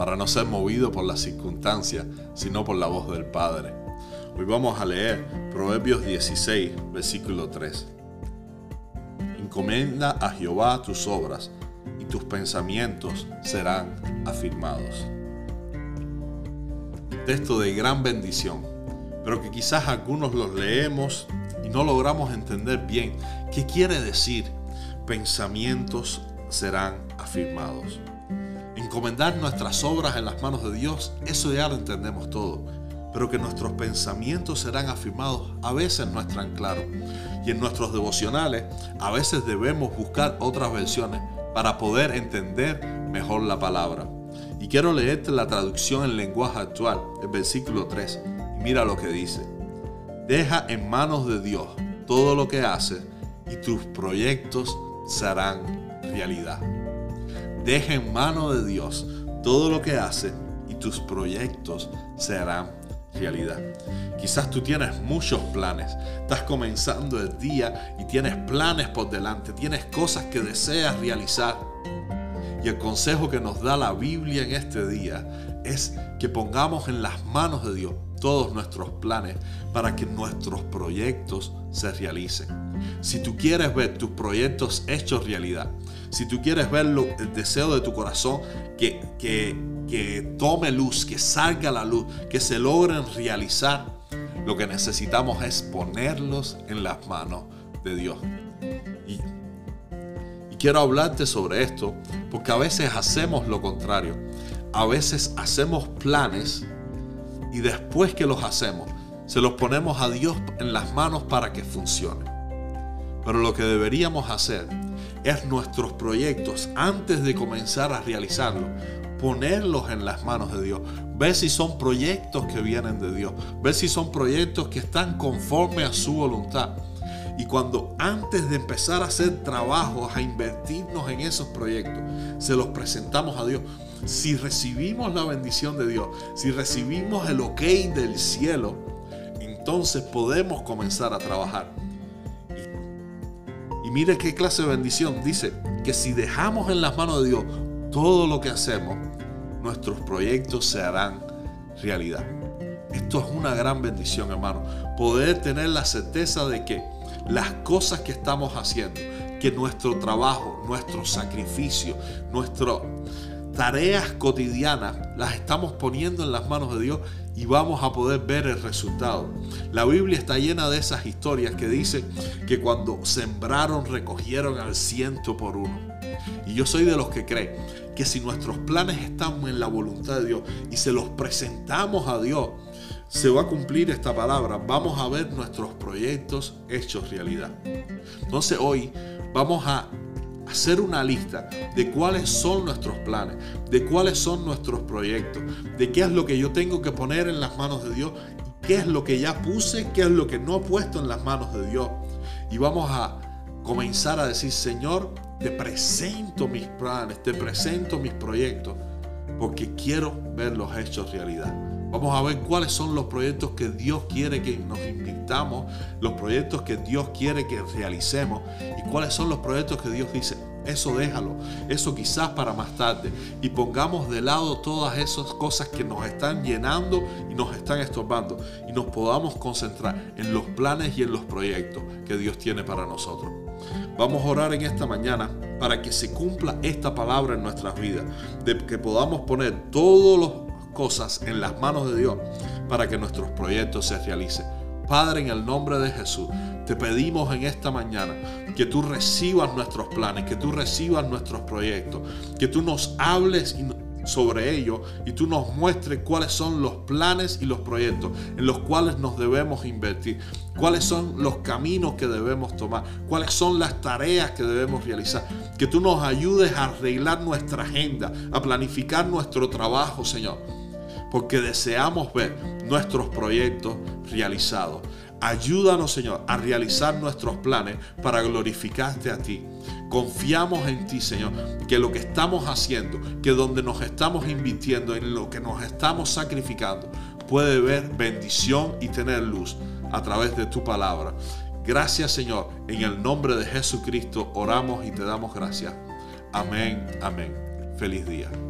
para no ser movido por las circunstancias, sino por la voz del Padre. Hoy vamos a leer Proverbios 16, versículo 3. Encomienda a Jehová tus obras y tus pensamientos serán afirmados. Texto de gran bendición, pero que quizás algunos los leemos y no logramos entender bien qué quiere decir pensamientos serán afirmados encomendar nuestras obras en las manos de Dios, eso ya lo entendemos todo. Pero que nuestros pensamientos serán afirmados a veces no es tan claro. Y en nuestros devocionales a veces debemos buscar otras versiones para poder entender mejor la palabra. Y quiero leerte la traducción en lenguaje actual, el versículo 3. Y mira lo que dice. Deja en manos de Dios todo lo que haces y tus proyectos serán realidad. Deja en mano de Dios todo lo que hace y tus proyectos serán realidad. Quizás tú tienes muchos planes, estás comenzando el día y tienes planes por delante, tienes cosas que deseas realizar. Y el consejo que nos da la Biblia en este día es que pongamos en las manos de Dios todos nuestros planes para que nuestros proyectos se realicen. Si tú quieres ver tus proyectos hechos realidad, si tú quieres ver el deseo de tu corazón que, que, tome luz, que salga la luz, que se logren realizar, lo que necesitamos es ponerlos en las manos de Dios. Y quiero hablarte sobre esto porque a veces hacemos lo contrario. A veces hacemos planes y después que los hacemos, se los ponemos a Dios en las manos para que funcione. Pero lo que deberíamos hacer es nuestros proyectos, antes de comenzar a realizarlos, ponerlos en las manos de Dios. Ver si son proyectos que vienen de Dios. Ver si son proyectos que están conforme a su voluntad. Y cuando antes de empezar a hacer trabajos, a invertirnos en esos proyectos, se los presentamos a Dios. Si recibimos la bendición de Dios, si recibimos el ok del cielo, entonces podemos comenzar a trabajar. Mire qué clase de bendición. Dice que si dejamos en las manos de Dios todo lo que hacemos, nuestros proyectos se harán realidad. Esto es una gran bendición, hermano. Poder tener la certeza de que las cosas que estamos haciendo, que nuestro trabajo, nuestro sacrificio, nuestras tareas cotidianas las estamos poniendo en las manos de Dios y vamos a poder ver el resultado. La Biblia está llena de esas historias que dicen que cuando sembraron recogieron al ciento por uno. Y yo soy de los que creen que si nuestros planes están en la voluntad de Dios y se los presentamos a Dios, se va a cumplir esta palabra. Vamos a ver nuestros proyectos hechos realidad. Entonces hoy vamos a hacer una lista de cuáles son nuestros planes, de cuáles son nuestros proyectos, de qué es lo que yo tengo que poner en las manos de Dios, qué es lo que ya puse, qué es lo que no he puesto en las manos de Dios. Y vamos a comenzar a decir, Señor, te presento mis planes, te presento mis proyectos, porque quiero verlos hechos realidad. Vamos a ver cuáles son los proyectos que Dios quiere que nos invitamos, los proyectos que Dios quiere que realicemos y cuáles son los proyectos que Dios dice, eso déjalo, eso quizás para más tarde. Y pongamos de lado todas esas cosas que nos están llenando y nos están estorbando y nos podamos concentrar en los planes y en los proyectos que Dios tiene para nosotros. Vamos a orar en esta mañana para que se cumpla esta palabra en nuestras vidas, de que podamos poner todos los cosas en las manos de Dios para que nuestros proyectos se realicen. Padre, en el nombre de Jesús, te pedimos en esta mañana que tú recibas nuestros planes, que tú recibas nuestros proyectos, que tú nos hables sobre ello y tú nos muestres cuáles son los planes y los proyectos en los cuales nos debemos invertir, cuáles son los caminos que debemos tomar, cuáles son las tareas que debemos realizar. Que tú nos ayudes a arreglar nuestra agenda, a planificar nuestro trabajo, Señor, porque deseamos ver nuestros proyectos realizados. Ayúdanos, Señor, a realizar nuestros planes para glorificarte a ti. Confiamos en ti, Señor, que lo que estamos haciendo, que donde nos estamos invirtiendo, en lo que nos estamos sacrificando, puede ver bendición y tener luz a través de tu palabra. Gracias, Señor. En el nombre de Jesucristo oramos y te damos gracias. Amén, amén. Feliz día.